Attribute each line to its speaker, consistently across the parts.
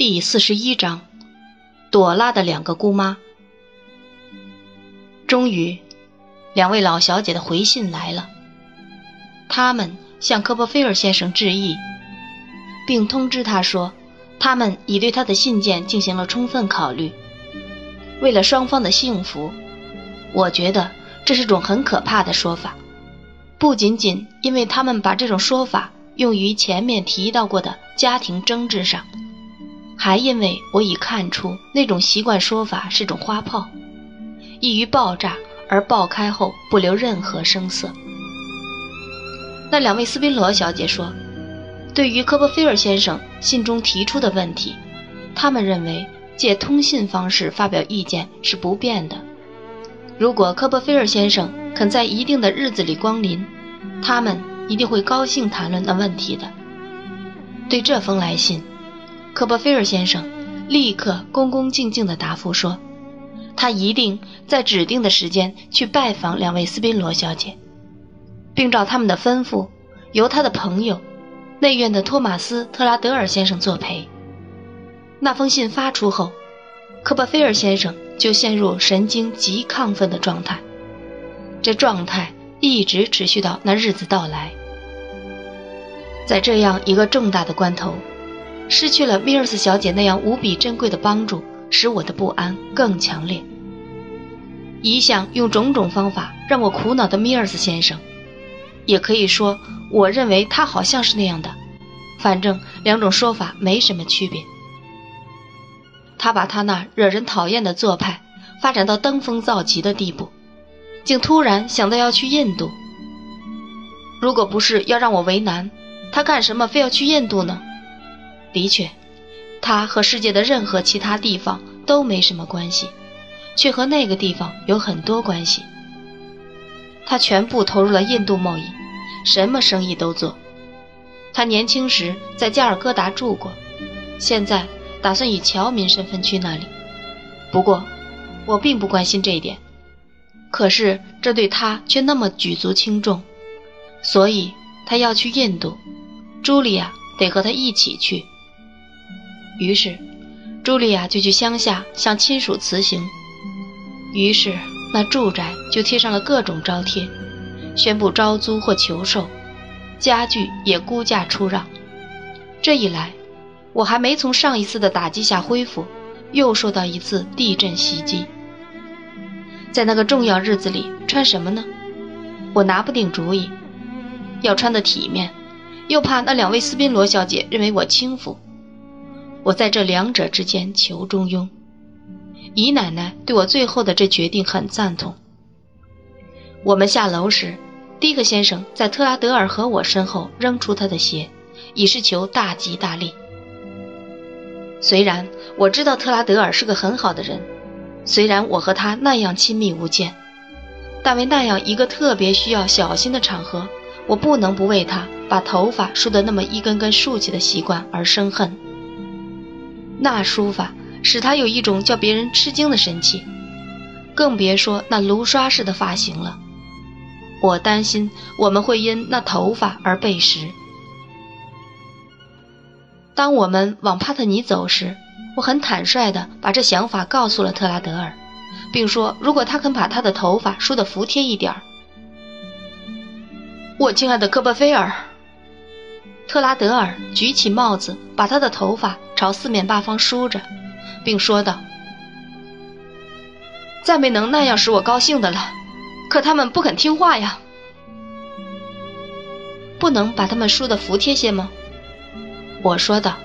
Speaker 1: 第四十一章，朵拉的两个姑妈。终于，两位老小姐的回信来了。他们向科波菲尔先生致意，并通知他说，他们已对他的信件进行了充分考虑。为了双方的幸福，我觉得这是种很可怕的说法。不仅仅因为他们把这种说法用于前面提到过的家庭争执上。还因为我已看出那种习惯说法是种花炮，易于爆炸，而爆开后不留任何声色。那两位斯宾罗小姐说，对于科波菲尔先生信中提出的问题，他们认为借通信方式发表意见是不变的。如果科波菲尔先生肯在一定的日子里光临，他们一定会高兴谈论那问题的。对这封来信。科波菲尔先生立刻恭恭敬敬地答复说：“他一定在指定的时间去拜访两位斯宾罗小姐，并照他们的吩咐，由他的朋友内院的托马斯·特拉德尔先生作陪。”那封信发出后，科波菲尔先生就陷入神经极亢奋的状态，这状态一直持续到那日子到来。在这样一个重大的关头。失去了米尔斯小姐那样无比珍贵的帮助，使我的不安更强烈。一向用种种方法让我苦恼的米尔斯先生，也可以说，我认为他好像是那样的。反正两种说法没什么区别。他把他那惹人讨厌的做派发展到登峰造极的地步，竟突然想到要去印度。如果不是要让我为难，他干什么非要去印度呢？的确，他和世界的任何其他地方都没什么关系，却和那个地方有很多关系。他全部投入了印度贸易，什么生意都做。他年轻时在加尔各答住过，现在打算以侨民身份去那里。不过，我并不关心这一点。可是这对他却那么举足轻重，所以他要去印度，茱莉亚得和他一起去。于是，茱莉亚就去乡下向亲属辞行。于是，那住宅就贴上了各种招贴，宣布招租或求售，家具也估价出让。这一来，我还没从上一次的打击下恢复，又受到一次地震袭击。在那个重要日子里，穿什么呢？我拿不定主意。要穿得体面，又怕那两位斯宾罗小姐认为我轻浮。我在这两者之间求中庸。姨奶奶对我最后的这决定很赞同。我们下楼时，迪克先生在特拉德尔和我身后扔出他的鞋，以示求大吉大利。虽然我知道特拉德尔是个很好的人，虽然我和他那样亲密无间，但为那样一个特别需要小心的场合，我不能不为他把头发梳得那么一根根竖起的习惯而生恨。那梳法使他有一种叫别人吃惊的神气，更别说那炉刷式的发型了。我担心我们会因那头发而背时。当我们往帕特尼走时，我很坦率地把这想法告诉了特拉德尔，并说如果他肯把他的头发梳得服帖一点儿，我亲爱的科波菲尔。特拉德尔举起帽子，把他的头发朝四面八方梳着，并说道：“再没能那样使我高兴的了。可他们不肯听话呀。不能把他们梳得服帖些吗？”我说道。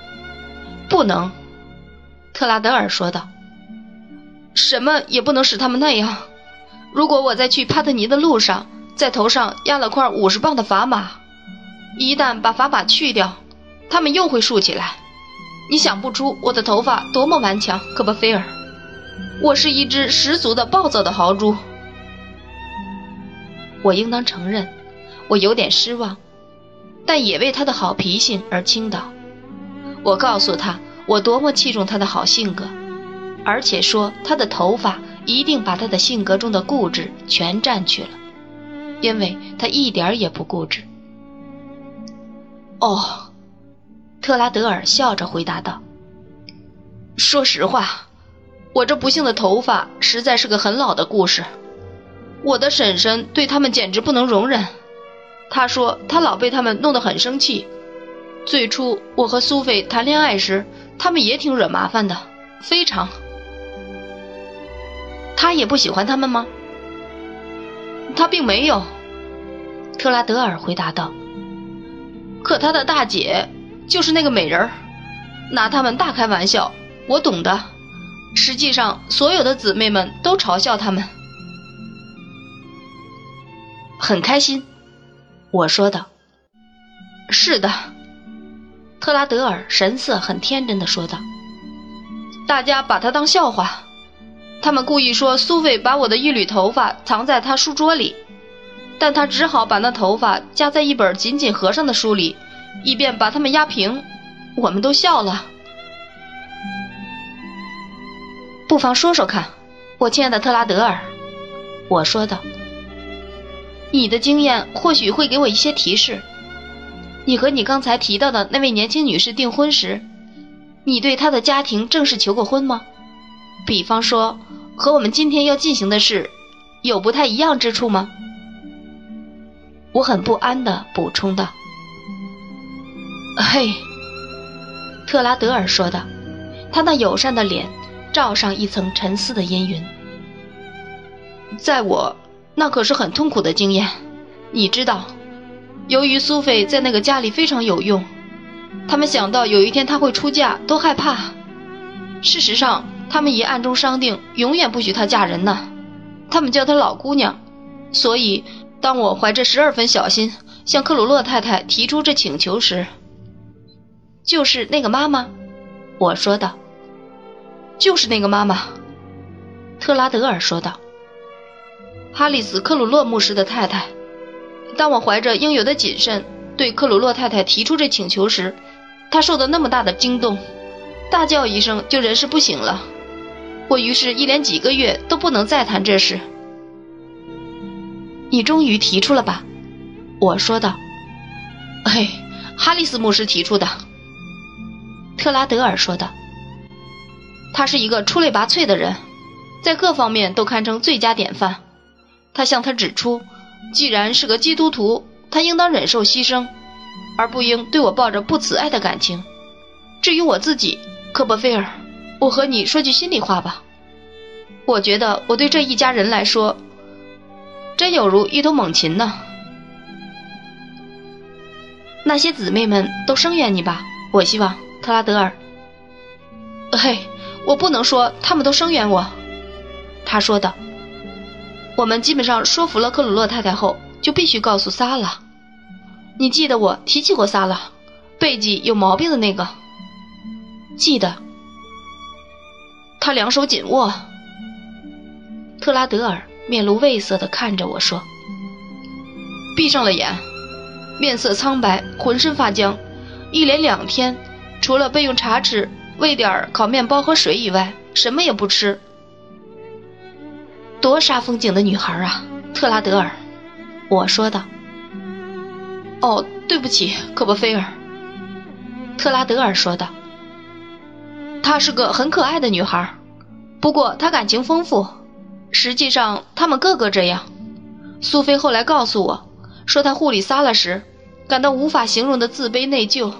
Speaker 1: “不能。”特拉德尔说道。“什么也不能使他们那样。如果我在去帕特尼的路上，在头上压了块五十磅的砝码。”一旦把砝码去掉，它们又会竖起来。你想不出我的头发多么顽强，科波菲尔。我是一只十足的暴躁的豪猪。我应当承认，我有点失望，但也为他的好脾性而倾倒。我告诉他，我多么器重他的好性格，而且说他的头发一定把他的性格中的固执全占去了，因为他一点也不固执。哦，特拉德尔笑着回答道：“说实话，我这不幸的头发实在是个很老的故事。我的婶婶对他们简直不能容忍，她说她老被他们弄得很生气。最初我和苏菲谈恋爱时，他们也挺惹麻烦的，非常。他也不喜欢他们吗？他并没有，特拉德尔回答道。可他的大姐就是那个美人儿，拿他们大开玩笑，我懂的。实际上，所有的姊妹们都嘲笑他们。很开心，我说道。是的，特拉德尔神色很天真的说道。大家把他当笑话。他们故意说苏菲把我的一缕头发藏在他书桌里，但他只好把那头发夹在一本紧紧合上的书里，以便把它们压平。我们都笑了。不妨说说看，我亲爱的特拉德尔，我说道。你的经验或许会给我一些提示。你和你刚才提到的那位年轻女士订婚时，你对她的家庭正式求过婚吗？比方说。和我们今天要进行的事，有不太一样之处吗？我很不安地补充道。嘿，特拉德尔说道，他那友善的脸罩上一层沉思的阴云。在我，那可是很痛苦的经验。你知道，由于苏菲在那个家里非常有用，他们想到有一天她会出嫁，都害怕。事实上。他们已暗中商定，永远不许她嫁人呢。他们叫她老姑娘，所以当我怀着十二分小心向克鲁洛太太提出这请求时，就是那个妈妈，我说道。就是那个妈妈，特拉德尔说道。哈里斯·克鲁洛牧师的太太。当我怀着应有的谨慎对克鲁洛太太提出这请求时，她受到那么大的惊动，大叫一声就人事不省了。我于是，一连几个月都不能再谈这事。你终于提出了吧？我说道。嘿，哈里斯牧师提出的。特拉德尔说道。他是一个出类拔萃的人，在各方面都堪称最佳典范。他向他指出，既然是个基督徒，他应当忍受牺牲，而不应对我抱着不慈爱的感情。至于我自己，科波菲尔。我和你说句心里话吧，我觉得我对这一家人来说，真有如一头猛禽呢。那些姊妹们都声援你吧，我希望特拉德尔。嘿，我不能说他们都声援我，他说道。我们基本上说服了克鲁洛太太后，就必须告诉萨拉。你记得我提起过萨拉，背脊有毛病的那个，记得。他两手紧握。特拉德尔面露畏色地看着我说：“闭上了眼，面色苍白，浑身发僵，一连两天，除了备用茶匙、喂点烤面包和水以外，什么也不吃。多煞风景的女孩啊，特拉德尔。”我说道。“哦，对不起，科波菲尔。”特拉德尔说道。她是个很可爱的女孩，不过她感情丰富。实际上，他们个个这样。苏菲后来告诉我，说她护理萨拉时，感到无法形容的自卑内疚。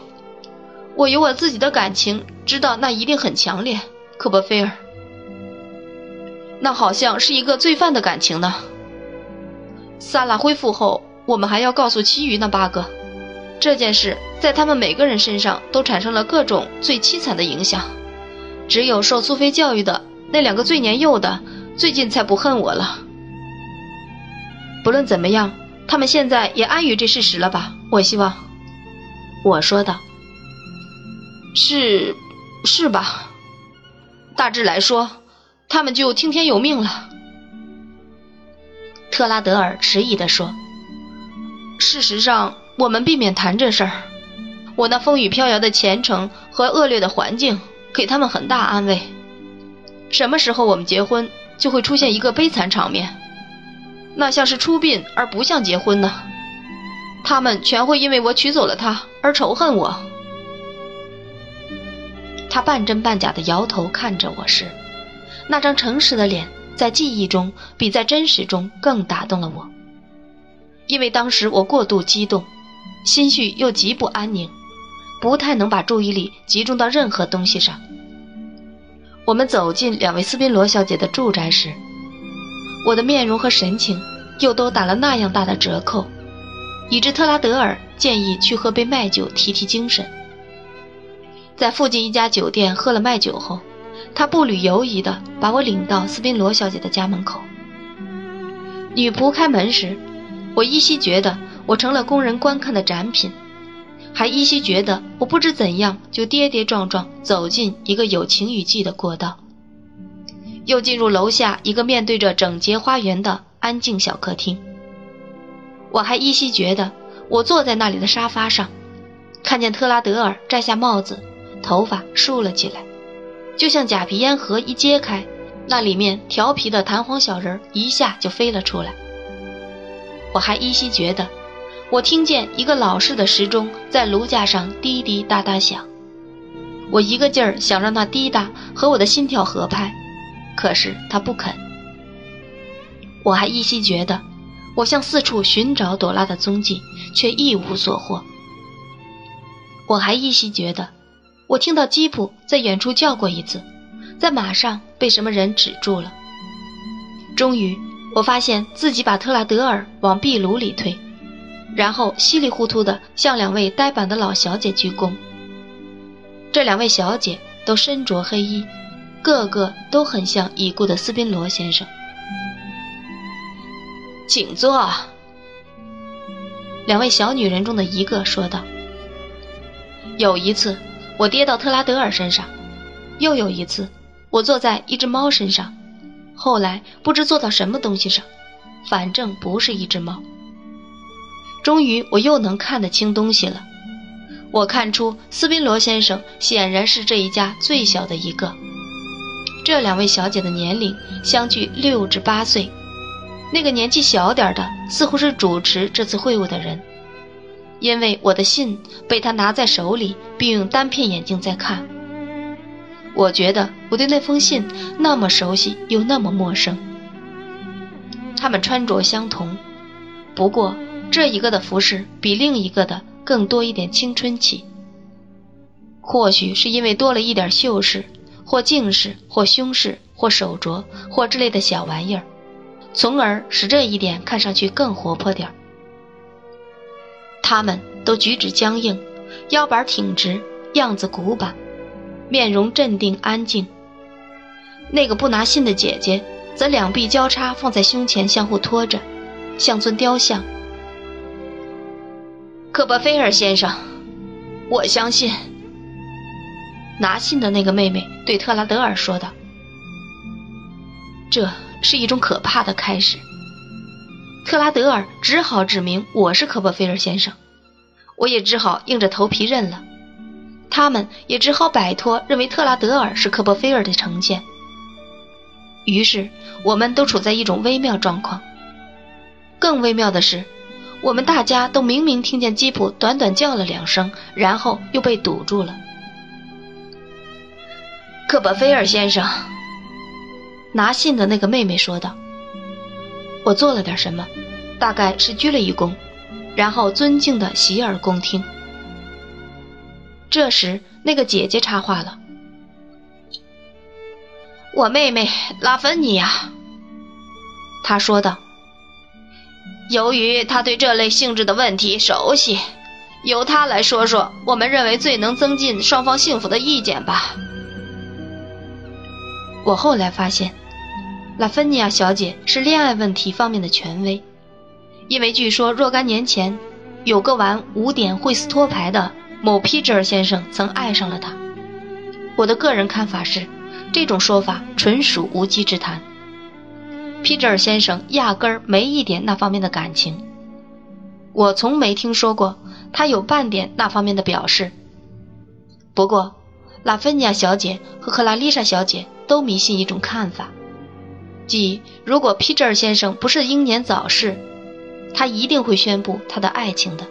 Speaker 1: 我有我自己的感情，知道那一定很强烈。科伯菲尔，那好像是一个罪犯的感情呢。萨拉恢复后，我们还要告诉其余那八个，这件事在他们每个人身上都产生了各种最凄惨的影响。只有受苏菲教育的那两个最年幼的，最近才不恨我了。不论怎么样，他们现在也安于这事实了吧？我希望，我说道。是，是吧？大致来说，他们就听天由命了。特拉德尔迟疑地说：“事实上，我们避免谈这事儿。我那风雨飘摇的前程和恶劣的环境。”给他们很大安慰。什么时候我们结婚，就会出现一个悲惨场面，那像是出殡而不像结婚呢？他们全会因为我娶走了她而仇恨我。他半真半假的摇头看着我时，那张诚实的脸在记忆中比在真实中更打动了我。因为当时我过度激动，心绪又极不安宁，不太能把注意力集中到任何东西上。我们走进两位斯宾罗小姐的住宅时，我的面容和神情又都打了那样大的折扣，以致特拉德尔建议去喝杯麦酒提提精神。在附近一家酒店喝了麦酒后，他步履犹疑地把我领到斯宾罗小姐的家门口。女仆开门时。我依稀觉得我成了供人观看的展品，还依稀觉得我不知怎样就跌跌撞撞走进一个有晴雨季的过道，又进入楼下一个面对着整洁花园的安静小客厅。我还依稀觉得我坐在那里的沙发上，看见特拉德尔摘下帽子，头发竖了起来，就像假皮烟盒一揭开，那里面调皮的弹簧小人一下就飞了出来。我还依稀觉得，我听见一个老式的时钟在炉架上滴滴答答响。我一个劲儿想让它滴答和我的心跳合拍，可是它不肯。我还依稀觉得，我向四处寻找朵拉的踪迹，却一无所获。我还依稀觉得，我听到基普在远处叫过一次，在马上被什么人止住了。终于。我发现自己把特拉德尔往壁炉里推，然后稀里糊涂地向两位呆板的老小姐鞠躬。这两位小姐都身着黑衣，个个都很像已故的斯宾罗先生。请坐。两位小女人中的一个说道：“有一次，我跌到特拉德尔身上；又有一次，我坐在一只猫身上。”后来不知坐到什么东西上，反正不是一只猫。终于我又能看得清东西了。我看出斯宾罗先生显然是这一家最小的一个。这两位小姐的年龄相距六至八岁，那个年纪小点的似乎是主持这次会晤的人，因为我的信被他拿在手里，并用单片眼镜在看。我觉得我对那封信那么熟悉又那么陌生。他们穿着相同，不过这一个的服饰比另一个的更多一点青春气。或许是因为多了一点绣饰，或镜饰，或胸饰，或手镯，或之类的小玩意儿，从而使这一点看上去更活泼点儿。他们都举止僵硬，腰板挺直，样子古板。面容镇定安静。那个不拿信的姐姐，则两臂交叉放在胸前，相互托着，像尊雕像。科波菲尔先生，我相信。拿信的那个妹妹对特拉德尔说道：“这是一种可怕的开始。”特拉德尔只好指明我是科波菲尔先生，我也只好硬着头皮认了。他们也只好摆脱认为特拉德尔是科波菲尔的成见。于是，我们都处在一种微妙状况。更微妙的是，我们大家都明明听见基普短短叫了两声，然后又被堵住了。科波菲尔先生，拿信的那个妹妹说道：“我做了点什么，大概是鞠了一躬，然后尊敬的洗耳恭听。”这时，那个姐姐插话了：“我妹妹拉芬尼亚。”她说道：“由于他对这类性质的问题熟悉，由他来说说我们认为最能增进双方幸福的意见吧。”我后来发现，拉芬尼亚小姐是恋爱问题方面的权威，因为据说若干年前，有个玩五点惠斯托牌的。某皮哲尔先生曾爱上了她。我的个人看法是，这种说法纯属无稽之谈。皮哲尔先生压根儿没一点那方面的感情，我从没听说过他有半点那方面的表示。不过，拉芬尼亚小姐和克拉丽莎小姐都迷信一种看法，即如果皮哲尔先生不是英年早逝，他一定会宣布他的爱情的。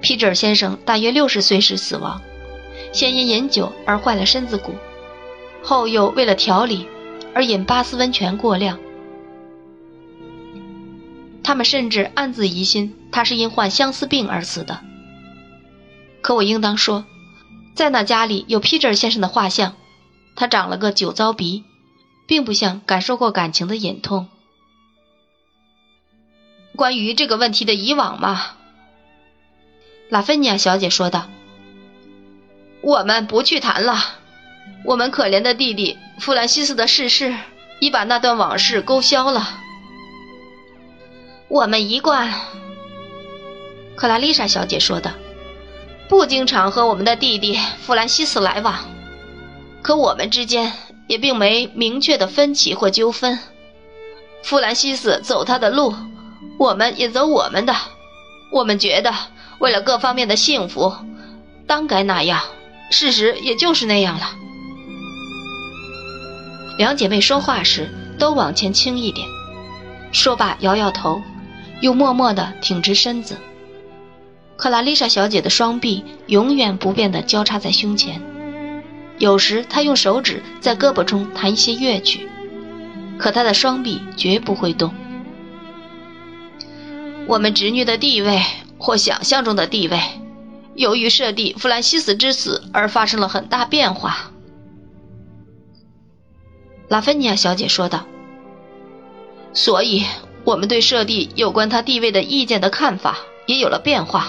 Speaker 1: 皮哲尔先生大约六十岁时死亡，先因饮酒而坏了身子骨，后又为了调理而饮巴斯温泉过量。他们甚至暗自疑心他是因患相思病而死的。可我应当说，在那家里有皮尔先生的画像，他长了个酒糟鼻，并不像感受过感情的隐痛。关于这个问题的以往嘛，拉芬尼亚小姐说道：“我们不去谈了。我们可怜的弟弟弗兰西斯的逝世，已把那段往事勾销了。我们一贯，克拉丽莎小姐说道。”不经常和我们的弟弟弗兰西斯来往，可我们之间也并没明确的分歧或纠纷。弗兰西斯走他的路，我们也走我们的。我们觉得为了各方面的幸福，当该那样。事实也就是那样了。两姐妹说话时都往前倾一点，说罢摇摇头，又默默地挺直身子。克拉丽莎小姐的双臂永远不变地交叉在胸前，有时她用手指在胳膊中弹一些乐曲，可她的双臂绝不会动。我们侄女的地位或想象中的地位，由于舍弟弗兰西斯之死而发生了很大变化。拉芬尼亚小姐说道：“所以，我们对舍弟有关他地位的意见的看法也有了变化。”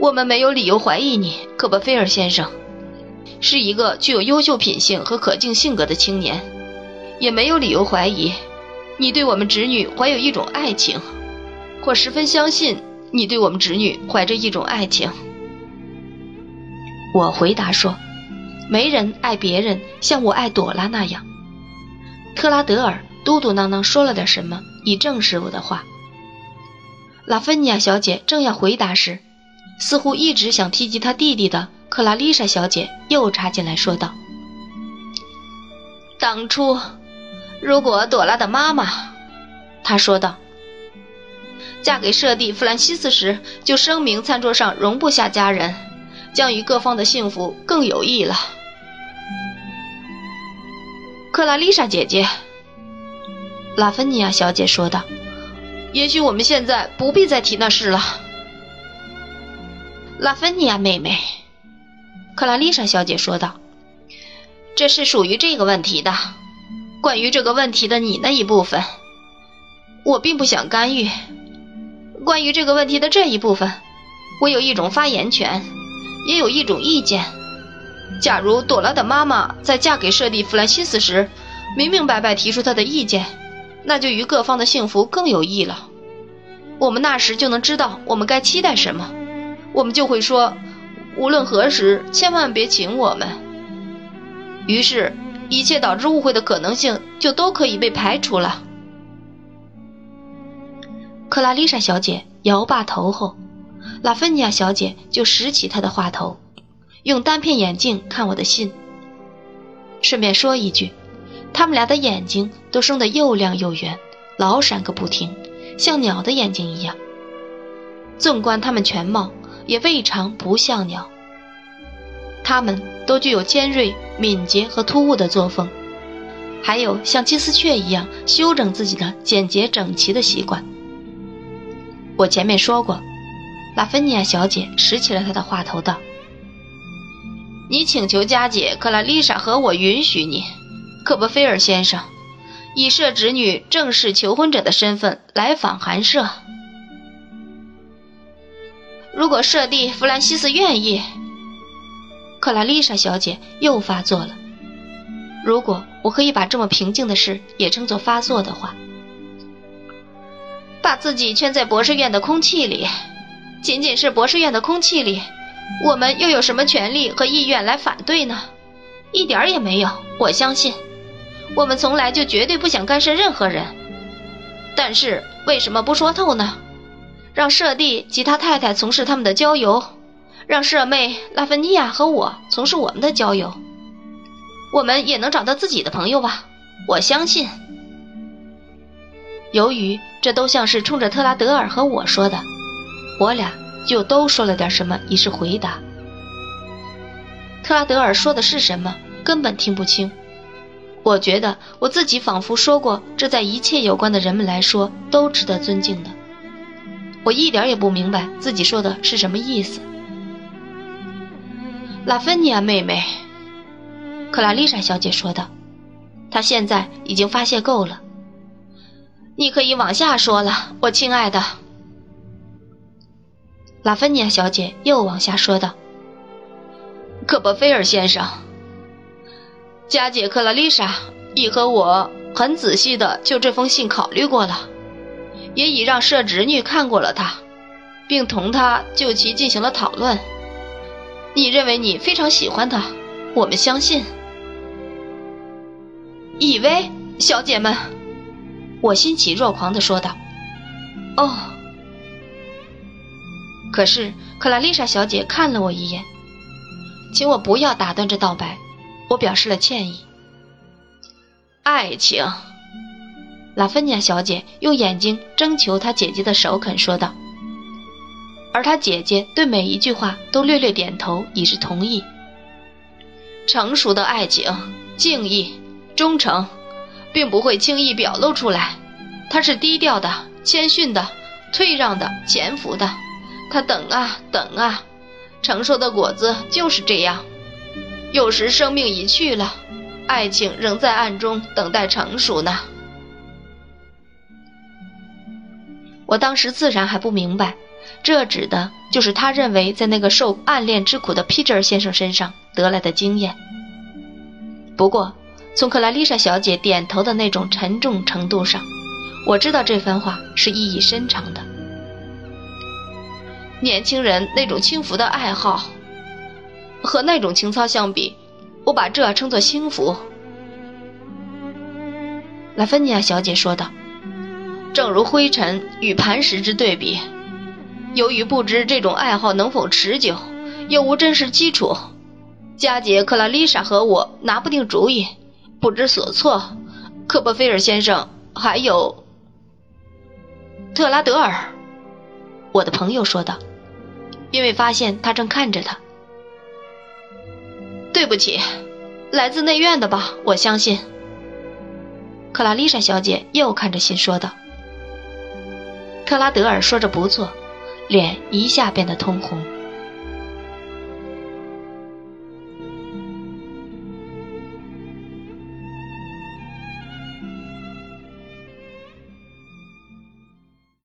Speaker 1: 我们没有理由怀疑你，科波菲尔先生，是一个具有优秀品性和可敬性格的青年，也没有理由怀疑你对我们侄女怀有一种爱情，或十分相信你对我们侄女怀着一种爱情。我回答说：“没人爱别人像我爱朵拉那样。”特拉德尔嘟嘟囔囔说了点什么，以证实我的话。拉芬尼亚小姐正要回答时。似乎一直想提及她弟弟的克拉丽莎小姐又插进来说道：“当初，如果朵拉的妈妈，她说道，嫁给舍弟弗兰西斯时就声明餐桌上容不下家人，将与各方的幸福更有益了。”克拉丽莎姐姐，拉芬尼亚小姐说道：“也许我们现在不必再提那事了。”拉芬尼亚妹妹，克拉丽莎小姐说道：“这是属于这个问题的。关于这个问题的你那一部分，我并不想干预。关于这个问题的这一部分，我有一种发言权，也有一种意见。假如朵拉的妈妈在嫁给舍弟弗兰西斯时，明明白白提出她的意见，那就与各方的幸福更有益了。我们那时就能知道我们该期待什么。”我们就会说，无论何时，千万别请我们。于是，一切导致误会的可能性就都可以被排除了。克拉丽莎小姐摇罢头后，拉芬尼亚小姐就拾起她的话头，用单片眼镜看我的信。顺便说一句，他们俩的眼睛都生得又亮又圆，老闪个不停，像鸟的眼睛一样。纵观他们全貌。也未尝不像鸟。他们都具有尖锐、敏捷和突兀的作风，还有像金丝雀一样修整自己的简洁整齐的习惯。我前面说过，拉芬尼亚小姐拾起了她的话头道：“你请求佳姐克拉丽莎和我允许你，克伯菲尔先生，以舍侄女正式求婚者的身份来访寒舍。”如果舍弟弗兰西斯愿意，克拉丽莎小姐又发作了。如果我可以把这么平静的事也称作发作的话，把自己圈在博士院的空气里，仅仅是博士院的空气里，我们又有什么权利和意愿来反对呢？一点儿也没有。我相信，我们从来就绝对不想干涉任何人。但是为什么不说透呢？让舍弟及他太太从事他们的郊游，让舍妹拉芬尼亚和我从事我们的郊游，我们也能找到自己的朋友吧？我相信。由于这都像是冲着特拉德尔和我说的，我俩就都说了点什么以示回答。特拉德尔说的是什么，根本听不清。我觉得我自己仿佛说过，这在一切有关的人们来说都值得尊敬的。我一点也不明白自己说的是什么意思。拉芬尼亚妹妹，克拉丽莎小姐说道：“她现在已经发泄够了，你可以往下说了，我亲爱的。”拉芬尼亚小姐又往下说道：“科伯菲尔先生。”佳姐克拉丽莎已和我很仔细的就这封信考虑过了，也已让舍侄女看过了它，并同她就其进行了讨论。你认为你非常喜欢他，我们相信。以为小姐们，我欣喜若狂的说道：“哦。”可是克拉丽莎小姐看了我一眼，请我不要打断这道白。我表示了歉意。爱情，拉芬尼亚小姐用眼睛征求她姐姐的首肯说道，而她姐姐对每一句话都略略点头，以示同意。成熟的爱情，敬意、忠诚，并不会轻易表露出来，它是低调的、谦逊的、退让的、潜伏的。他等啊等啊，成熟的果子就是这样。有时生命已去了，爱情仍在暗中等待成熟呢。我当时自然还不明白，这指的就是他认为在那个受暗恋之苦的皮尔先生身上得来的经验。不过，从克拉丽莎小姐点头的那种沉重程度上，我知道这番话是意义深长的。年轻人那种轻浮的爱好。和那种情操相比，我把这称作轻浮。拉芬尼亚小姐说道：“正如灰尘与磐石之对比，由于不知这种爱好能否持久，又无真实基础，佳姐克拉丽莎和我拿不定主意，不知所措。科波菲尔先生还有特拉德尔，我的朋友说道，因为发现他正看着他。”对不起，来自内院的吧？我相信。克拉丽莎小姐又看着信说道。特拉德尔说着不错，脸一下变得通红。